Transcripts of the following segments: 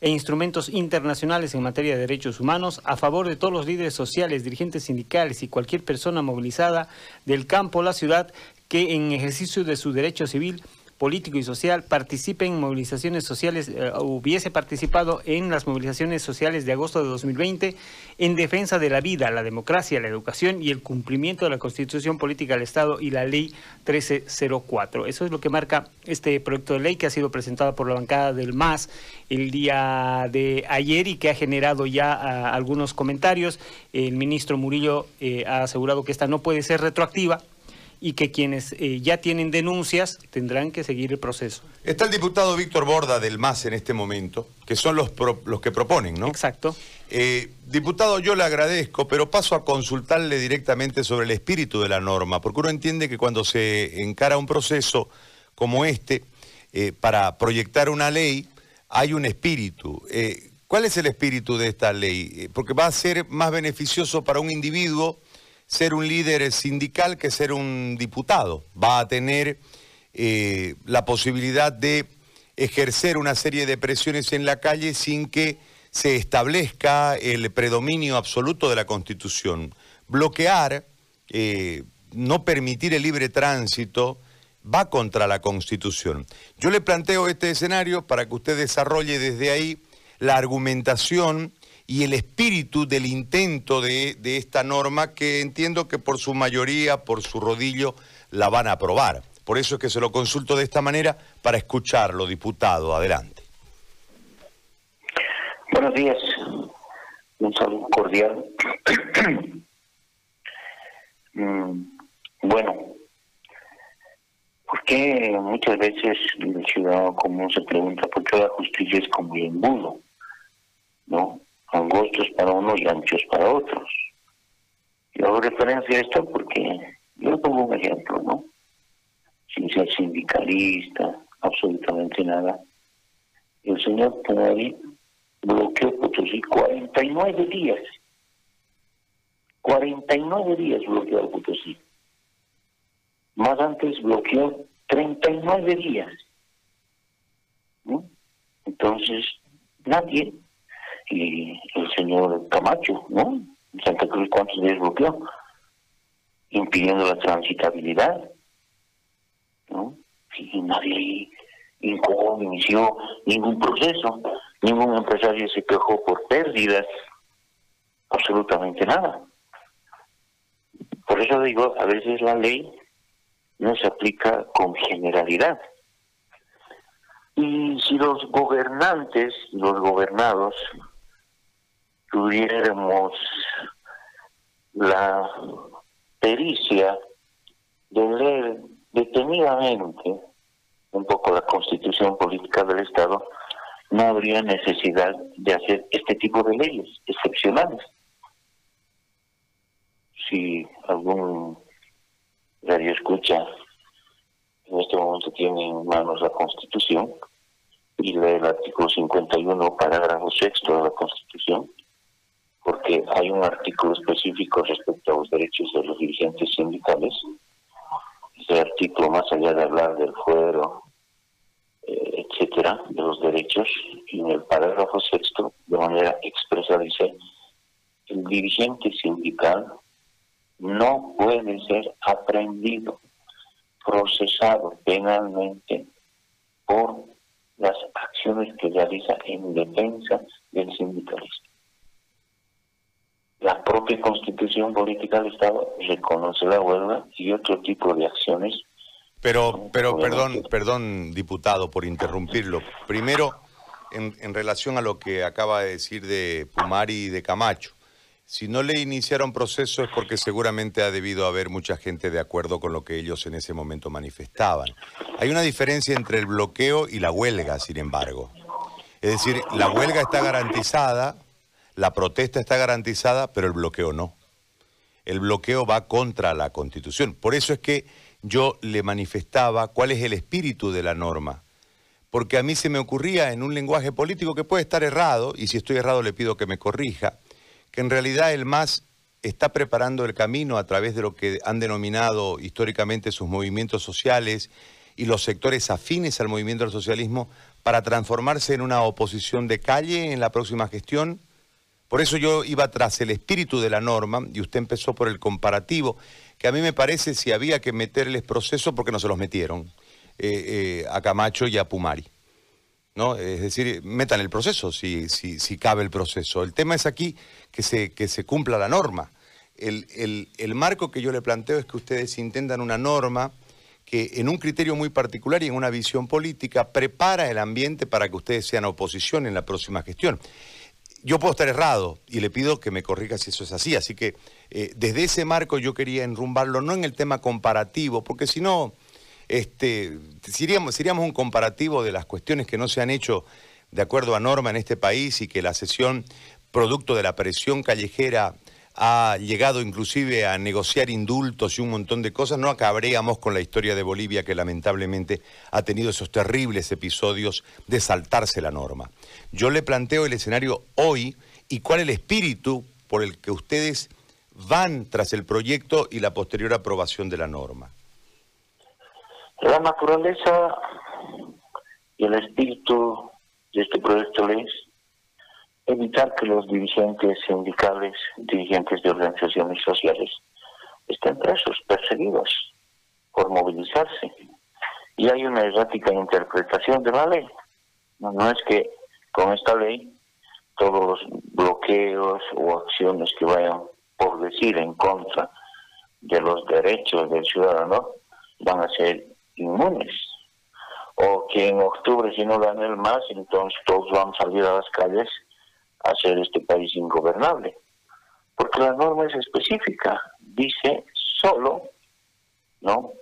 e instrumentos internacionales en materia de derechos humanos a favor de todos los líderes sociales, dirigentes sindicales y cualquier persona movilizada del campo o la ciudad que en ejercicio de su derecho civil político y social participe en movilizaciones sociales, eh, hubiese participado en las movilizaciones sociales de agosto de 2020 en defensa de la vida, la democracia, la educación y el cumplimiento de la Constitución Política del Estado y la Ley 1304. Eso es lo que marca este proyecto de ley que ha sido presentado por la bancada del MAS el día de ayer y que ha generado ya ah, algunos comentarios. El ministro Murillo eh, ha asegurado que esta no puede ser retroactiva y que quienes eh, ya tienen denuncias tendrán que seguir el proceso. Está el diputado Víctor Borda del MAS en este momento, que son los, los que proponen, ¿no? Exacto. Eh, diputado, yo le agradezco, pero paso a consultarle directamente sobre el espíritu de la norma, porque uno entiende que cuando se encara un proceso como este, eh, para proyectar una ley, hay un espíritu. ¿Cuál es el espíritu de esta ley? Porque va a ser más beneficioso para un individuo ser un líder sindical que ser un diputado. Va a tener eh, la posibilidad de ejercer una serie de presiones en la calle sin que se establezca el predominio absoluto de la Constitución. Bloquear, eh, no permitir el libre tránsito, va contra la Constitución. Yo le planteo este escenario para que usted desarrolle desde ahí la argumentación y el espíritu del intento de, esta norma que entiendo que por su mayoría, por su rodillo, la van a aprobar. Por eso es que se lo consulto de esta manera para escucharlo, diputado. Adelante. Buenos días. Un saludo cordial. Mm, bueno, porque muchas veces el ciudadano común se pregunta por qué la justicia es como el embudo? ¿No? Angostos para unos y anchos para otros. Yo hago referencia a esto porque yo pongo un ejemplo, ¿no? Sin ser sindicalista, absolutamente nada. El señor Punari bloqueó Potosí 49 días. 49 días bloqueó Potosí. Más antes bloqueó 39 días. ¿no? Entonces, nadie y el señor Camacho, ¿no? Santa Cruz, ¿cuántos días bloqueó? Impidiendo la transitabilidad, ¿no? Y nadie inició ningún proceso, ningún empresario se quejó por pérdidas, absolutamente nada. Por eso digo, a veces la ley no se aplica con generalidad. Y si los gobernantes, los gobernados, tuviéramos la pericia de leer detenidamente un poco la constitución política del Estado, no habría necesidad de hacer este tipo de leyes excepcionales. Si algún radio escucha en este momento tiene en manos la constitución y lee el artículo 51, parágrafo sexto de la constitución, porque hay un artículo específico respecto a los derechos de los dirigentes sindicales. Ese artículo, más allá de hablar del fuero, eh, etcétera, de los derechos, en el parágrafo sexto, de manera expresa, dice: el dirigente sindical no puede ser aprendido, procesado penalmente por las acciones que realiza en defensa del sindicalista la propia constitución política del Estado reconoce la huelga y otro tipo de acciones. Pero, pero perdón, perdón, diputado, por interrumpirlo. Primero, en, en relación a lo que acaba de decir de Pumari y de Camacho. Si no le iniciaron proceso es porque seguramente ha debido haber mucha gente de acuerdo con lo que ellos en ese momento manifestaban. Hay una diferencia entre el bloqueo y la huelga, sin embargo. Es decir, la huelga está garantizada la protesta está garantizada, pero el bloqueo no. El bloqueo va contra la Constitución. Por eso es que yo le manifestaba cuál es el espíritu de la norma. Porque a mí se me ocurría en un lenguaje político que puede estar errado, y si estoy errado le pido que me corrija, que en realidad el MAS está preparando el camino a través de lo que han denominado históricamente sus movimientos sociales y los sectores afines al movimiento del socialismo para transformarse en una oposición de calle en la próxima gestión? Por eso yo iba tras el espíritu de la norma y usted empezó por el comparativo, que a mí me parece si había que meterles proceso porque no se los metieron eh, eh, a Camacho y a Pumari. ¿no? Es decir, metan el proceso si, si, si, cabe el proceso. El tema es aquí que se, que se cumpla la norma. El, el, el marco que yo le planteo es que ustedes intentan una norma que en un criterio muy particular y en una visión política prepara el ambiente para que ustedes sean oposición en la próxima gestión yo puedo estar errado y le pido que me corrija si eso es así. Así que eh, desde ese marco yo quería enrumbarlo, no en el tema comparativo, porque si no, este, seríamos, seríamos un comparativo de las cuestiones que no se han hecho de acuerdo a norma en este país y que la sesión, producto de la presión callejera, ha llegado inclusive a negociar indultos y un montón de cosas, no acabaríamos con la historia de Bolivia que lamentablemente ha tenido esos terribles episodios de saltarse la norma. Yo le planteo el escenario hoy y cuál es el espíritu por el que ustedes van tras el proyecto y la posterior aprobación de la norma. La naturaleza y el espíritu de este proyecto ley evitar que los dirigentes sindicales, dirigentes de organizaciones sociales, estén presos, perseguidos por movilizarse. Y hay una errática interpretación de la ley. No, es que con esta ley todos los bloqueos o acciones que vayan por decir en contra de los derechos del ciudadano van a ser inmunes. O que en octubre si no dan el más, entonces todos van a salir a las calles hacer este país ingobernable. Porque la norma es específica, dice solo, ¿no?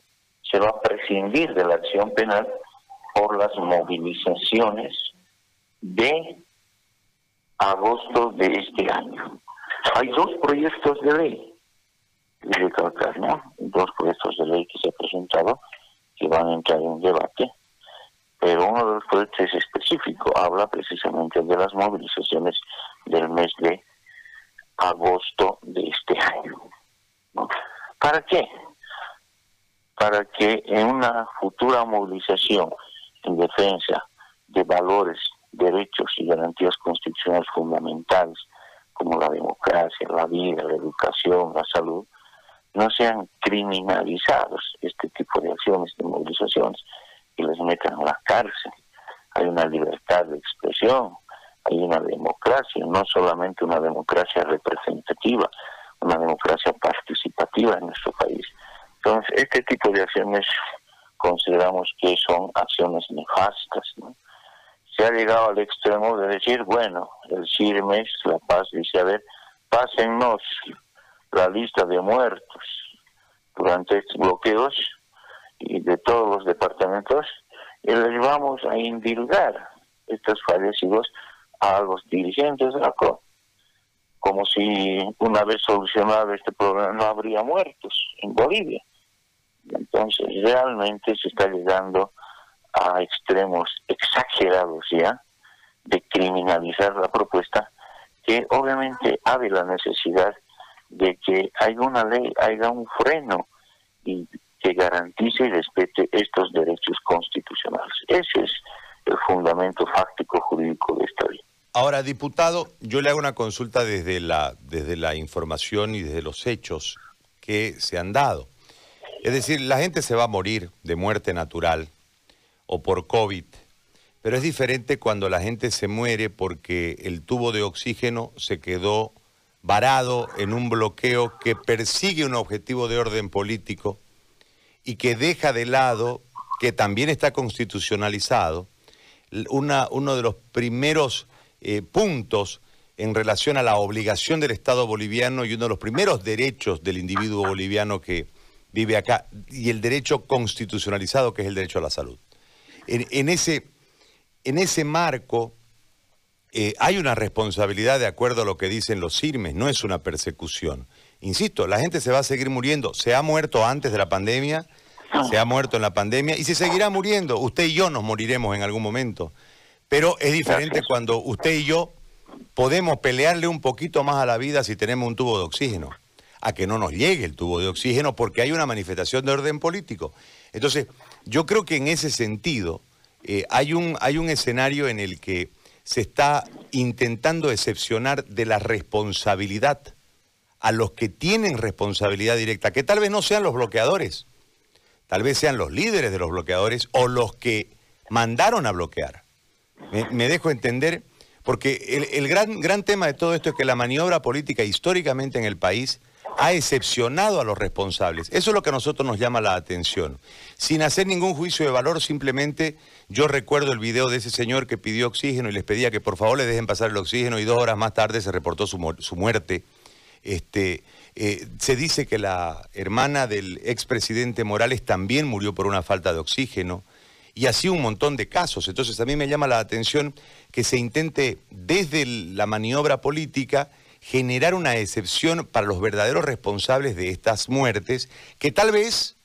Se va a prescindir de la acción penal por las movilizaciones de agosto de este año. Hay dos proyectos de ley, recalcar, ¿no? Dos proyectos de ley que se han presentado que van a entrar en debate pero uno de los proyectos es específico, habla precisamente de las movilizaciones del mes de agosto de este año. ¿Para qué? Para que en una futura movilización en defensa de valores, derechos y garantías constitucionales fundamentales como la democracia, la vida, la educación, la salud, no sean criminalizados este tipo de acciones, de movilizaciones, y les metan a la cárcel. Hay una libertad de expresión, hay una democracia, no solamente una democracia representativa, una democracia participativa en nuestro país. Entonces, este tipo de acciones consideramos que son acciones nefastas. Se ha llegado al extremo de decir, bueno, el CIRMES, La Paz, dice, a ver, pásennos la lista de muertos durante estos bloqueos y de todos los departamentos y les vamos a indilgar estos fallecidos a los dirigentes de la COP, como si una vez solucionado este problema no habría muertos en Bolivia. Entonces realmente se está llegando a extremos exagerados ya de criminalizar la propuesta que obviamente hay la necesidad de que haya una ley, haya un freno y que garantice y respete estos derechos constitucionales. Ese es el fundamento fáctico jurídico de esta ley. Ahora, diputado, yo le hago una consulta desde la, desde la información y desde los hechos que se han dado. Es decir, la gente se va a morir de muerte natural o por COVID, pero es diferente cuando la gente se muere porque el tubo de oxígeno se quedó varado en un bloqueo que persigue un objetivo de orden político y que deja de lado, que también está constitucionalizado, una, uno de los primeros eh, puntos en relación a la obligación del Estado boliviano y uno de los primeros derechos del individuo boliviano que vive acá, y el derecho constitucionalizado que es el derecho a la salud. En, ese, en ese marco eh, hay una responsabilidad de acuerdo a lo que dicen los CIRMES, no es una persecución. Insisto, la gente se va a seguir muriendo. Se ha muerto antes de la pandemia, ah. se ha muerto en la pandemia y se seguirá muriendo. Usted y yo nos moriremos en algún momento. Pero es diferente cuando usted y yo podemos pelearle un poquito más a la vida si tenemos un tubo de oxígeno, a que no nos llegue el tubo de oxígeno porque hay una manifestación de orden político. Entonces, yo creo que en ese sentido, eh, hay, un, hay un escenario en el que se está intentando excepcionar de la responsabilidad a los que tienen responsabilidad directa, que tal vez no sean los bloqueadores, tal vez sean los líderes de los bloqueadores o los que mandaron a bloquear. Me, dejo entender, porque el, gran, gran tema de todo esto es que la maniobra política históricamente en el país ha excepcionado a los responsables. Eso es lo que a nosotros nos llama la atención. Sin hacer ningún juicio de valor, simplemente yo recuerdo el video de ese señor que pidió oxígeno y les pedía que por favor le dejen pasar el oxígeno y dos horas más tarde se reportó su, muerte. Este, eh, se dice que la hermana del expresidente Morales también murió por una falta de oxígeno y así un montón de casos. Entonces a mí me llama la atención que se intente desde la maniobra política generar una excepción para los verdaderos responsables de estas muertes que tal vez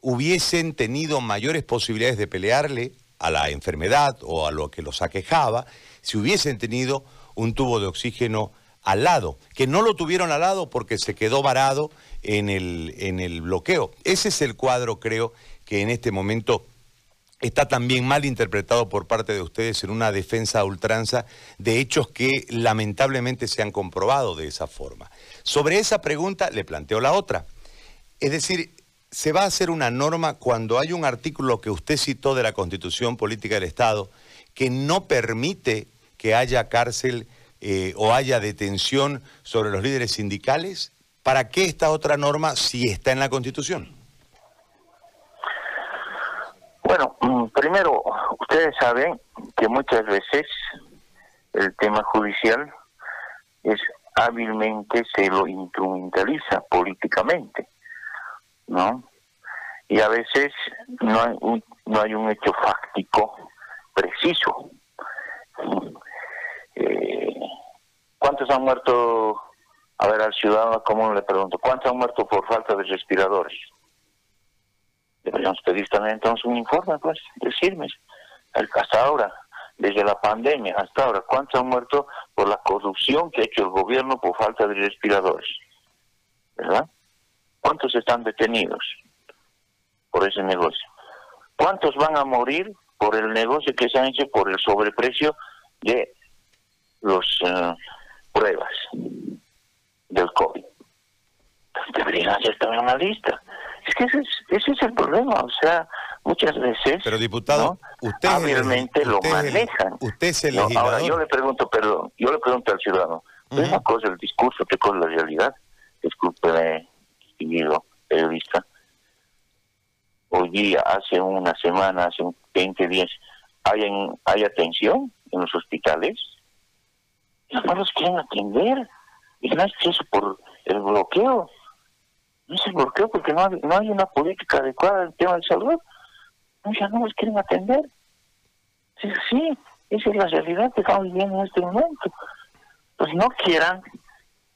hubiesen tenido mayores posibilidades de pelearle a la enfermedad o a lo que los aquejaba si hubiesen tenido un tubo de oxígeno al lado, que no lo tuvieron al lado porque se quedó varado en el, en el bloqueo. Ese es el cuadro, creo, que en este momento está también mal interpretado por parte de ustedes en una defensa a ultranza de hechos que lamentablemente se han comprobado de esa forma. Sobre esa pregunta le planteo la otra. Es decir, se va a hacer una norma cuando hay un artículo que usted citó de la Constitución Política del Estado que no permite que haya cárcel eh, o haya detención sobre los líderes sindicales. ¿Para qué esta otra norma si está en la Constitución? Bueno, mm, primero, ustedes saben que muchas veces el tema judicial es hábilmente se lo instrumentaliza políticamente, ¿no? Y a veces no hay un, no hay un hecho fáctico preciso. Eh, ¿Cuántos han muerto? A ver, al ciudadano común le pregunto, ¿cuántos han muerto por falta de respiradores? Deberíamos pedir también entonces un informe, pues, decirme, hasta ahora, desde la pandemia hasta ahora, ¿cuántos han muerto por la corrupción que ha hecho el gobierno por falta de respiradores? ¿Verdad? ¿Cuántos están detenidos por ese negocio? ¿Cuántos van a morir por el negocio que se han hecho por el sobreprecio de las eh, pruebas del COVID? Deberían hacer también una lista. Es que ese es, ese es el problema, o sea, muchas veces... Pero diputado, usted hábilmente lo manejan. usted es el legislador. ahora yo le pregunto, perdón, yo le pregunto al ciudadano, ¿es una cosa el discurso, qué cosa la realidad? Discúlpeme, distinguido periodista. Hoy día, hace una semana, hace 20 días, ¿hay, hay atención en los hospitales? No los quieren atender. Y no es eso por el bloqueo no sé por qué, porque no hay, no hay una política adecuada en el tema de salud. No, ya no los quieren atender. Sí, esa es la realidad que estamos viviendo en este momento. Pues no quieran,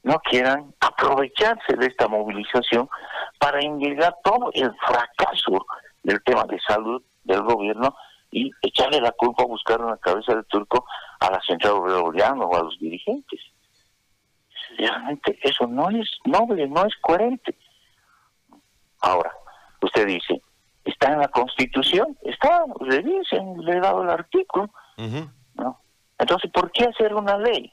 no quieran aprovecharse de esta movilización para indicar todo el fracaso del tema de salud del gobierno y echarle la culpa a buscar una cabeza de turco a la central boliviana o a los dirigentes. Realmente eso no es noble, no es coherente. Ahora, usted dice, ¿está en la Constitución? Está, revisen, le he dado el artículo. ¿no? Entonces, ¿por qué hacer una ley?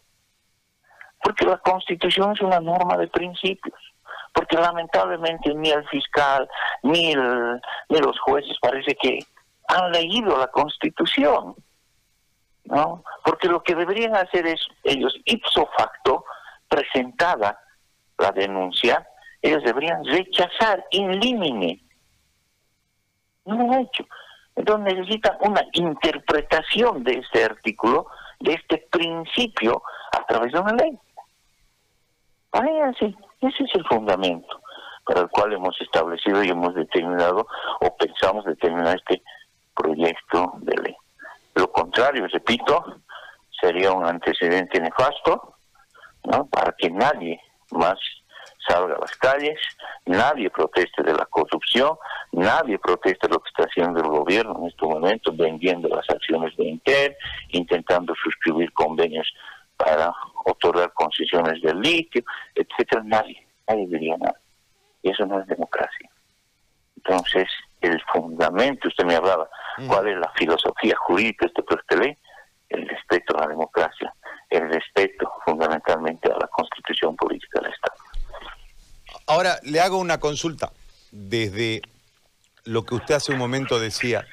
Porque la Constitución es una norma de principios. Porque lamentablemente ni el fiscal ni, ni los jueces parece que han leído la Constitución. ¿No? Porque lo que deberían hacer es ellos ipso facto presentada la denuncia ellos deberían rechazar in limine. No lo han hecho. Entonces necesitan una interpretación de este artículo, de este principio, a través de una ley. así, ese es el fundamento para el cual hemos establecido y hemos determinado o pensamos determinar este proyecto de ley. Lo contrario, repito, sería un antecedente nefasto, ¿no? Para que nadie más salga a las calles, nadie proteste de la corrupción, nadie proteste de lo que está haciendo el gobierno en estos momentos, vendiendo las acciones de Inter, intentando suscribir convenios para otorgar concesiones de litio, etcétera, nadie, nadie diría nada. Y eso no es democracia. Entonces, el fundamento, usted me hablaba, cuál es la filosofía jurídica este ley, el respeto a la democracia, el respeto fundamentalmente a la constitución política del Estado. Ahora, le hago una consulta. Desde lo que usted hace un momento decía,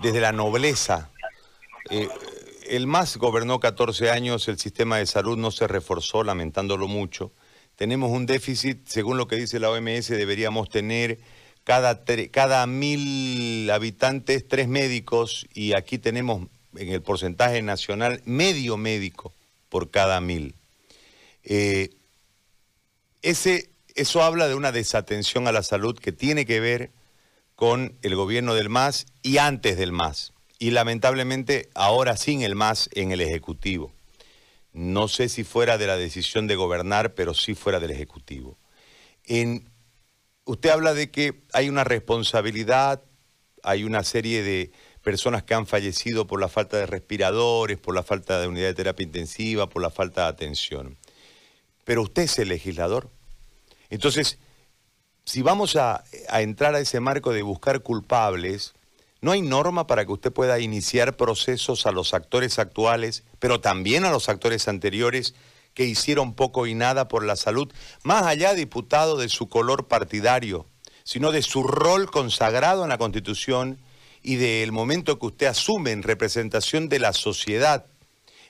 desde la nobleza, eh, el MAS gobernó 14 años, el sistema de salud no se reforzó, lamentándolo mucho. Tenemos un déficit, según lo que dice la OMS, deberíamos tener cada, cada mil habitantes tres médicos y aquí tenemos en el porcentaje nacional medio médico por cada mil. Eh, ese, eso habla de una desatención a la salud que tiene que ver con el gobierno del MAS y antes del MAS. Y lamentablemente ahora sin el MAS en el Ejecutivo. No sé si fuera de la decisión de gobernar, pero sí fuera del Ejecutivo. En, usted habla de que hay una responsabilidad, hay una serie de personas que han fallecido por la falta de respiradores, por la falta de unidad de terapia intensiva, por la falta de atención. Pero usted es el legislador. Entonces, si vamos a, entrar a ese marco de buscar culpables, ¿no hay norma para que usted pueda iniciar procesos a los actores actuales, pero también a los actores anteriores que hicieron poco y nada por la salud, más allá, diputado, de su color partidario, sino de su rol consagrado en la Constitución y del momento que usted asume en representación de la sociedad,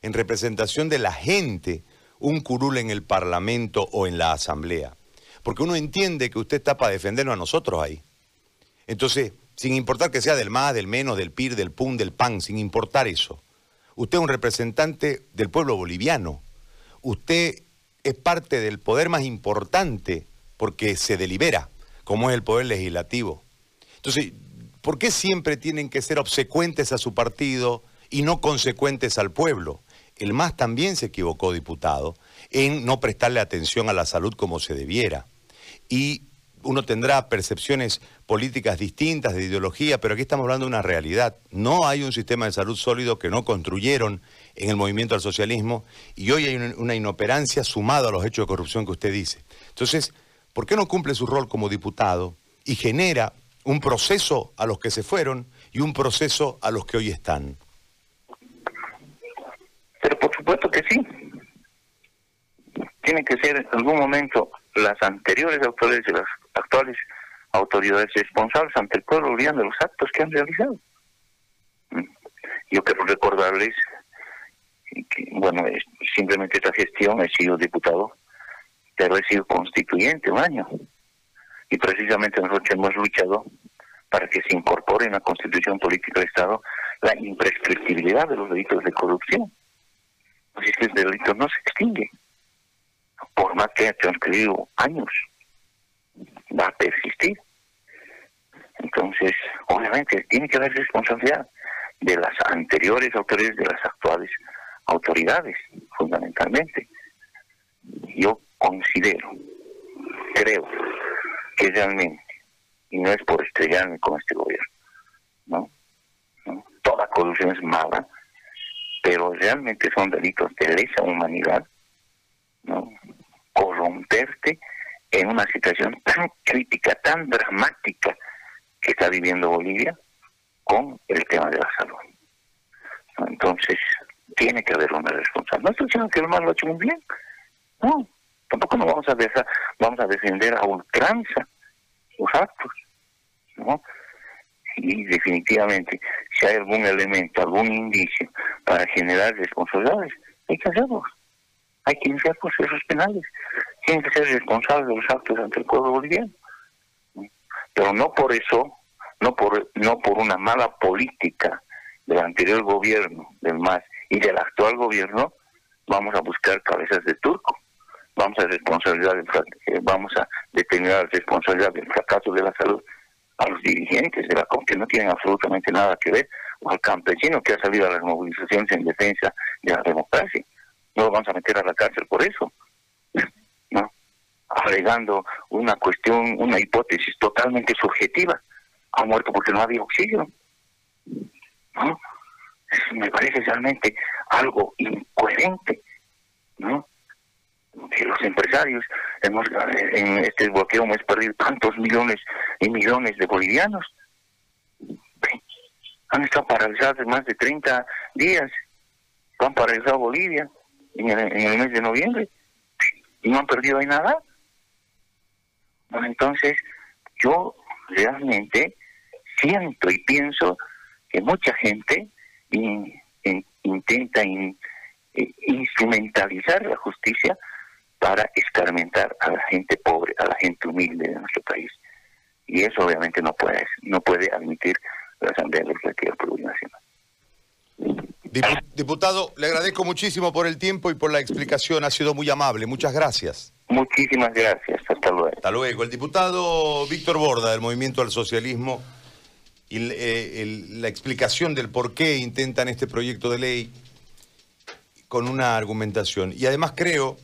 en representación de la gente, un curul en el Parlamento o en la Asamblea? porque uno entiende que usted está para defendernos a nosotros ahí. Entonces, sin importar que sea del más, del menos, del PIR, del PUN, del PAN, sin importar eso, usted es un representante del pueblo boliviano. Usted es parte del poder más importante porque se delibera, como es el poder legislativo. Entonces, ¿por qué siempre tienen que ser obsecuentes a su partido y no consecuentes al pueblo? El MAS también se equivocó, diputado, en no prestarle atención a la salud como se debiera y uno tendrá percepciones políticas distintas de ideología, pero aquí estamos hablando de una realidad. No hay un sistema de salud sólido que no construyeron en el movimiento al socialismo y hoy hay una inoperancia sumada a los hechos de corrupción que usted dice. Entonces, ¿por qué no cumple su rol como diputado y genera un proceso a los que se fueron y un proceso a los que hoy están? Pero por supuesto que sí. Tiene que ser en algún momento las anteriores autoridades y las actuales autoridades responsables ante el pueblo boliviano de los actos que han realizado. Mm. Yo quiero recordarles bueno, simplemente esta gestión he sido diputado, pero he sido constituyente un año. Y precisamente nosotros hemos luchado para que se incorpore en la constitución política del Estado la imprescriptibilidad de los delitos de corrupción. Así es que el delito no se extingue por más que haya transcurrido años, va a persistir. Entonces, obviamente, tiene que haber responsabilidad de las anteriores autoridades, de las actuales autoridades, fundamentalmente. Yo considero, creo que realmente, y no es por estrellarme con este gobierno, ¿no? Toda corrupción es mala, pero realmente son delitos de lesa humanidad, ¿no? corromperte en una situación tan crítica, tan dramática que está viviendo Bolivia con el tema de la salud. Entonces, tiene que haber una responsabilidad. No estoy diciendo que el mal lo ha hecho muy bien. No, tampoco nos vamos a dejar, vamos a defender a ultranza sus actos. ¿no? Y definitivamente, si hay algún elemento, algún indicio para generar responsabilidades, hay que hacerlo hay que iniciar procesos penales, tienen que ser responsables de los actos ante el pueblo boliviano. Pero no por eso, no por, no por una mala política del anterior gobierno, del MAS y del actual gobierno, vamos a buscar cabezas de turco. Vamos a responsabilidad eh, vamos a determinar la responsabilidad del fracaso de la salud a los dirigentes de la COP que no tienen absolutamente nada que ver, o al campesino que ha salido a las movilizaciones en defensa de la democracia no lo vamos a meter a la cárcel por eso, ¿no? Alegando una cuestión, una hipótesis totalmente subjetiva. Ha muerto porque no había oxígeno, ¿no? Me parece realmente algo incoherente, ¿no? Que los empresarios hemos, en este bloqueo hemos perdido tantos millones y millones de bolivianos. han estado paralizados más de 30 días. Han paralizado Bolivia en el, en el mes de noviembre y no han perdido nada. entonces, yo realmente siento y pienso que mucha gente intenta instrumentalizar la justicia para escarmentar a la gente pobre, a la gente humilde de nuestro país. Y eso obviamente no puede, no puede admitir la Asamblea Legislativa Plurinacional. Diputado, le agradezco muchísimo por el tiempo y por la explicación, ha sido muy amable, muchas gracias. Muchísimas gracias, hasta luego. Hasta luego. El diputado Víctor Borda, del Movimiento al Socialismo, y eh, la explicación del por qué intentan este proyecto de ley con una argumentación. Y además creo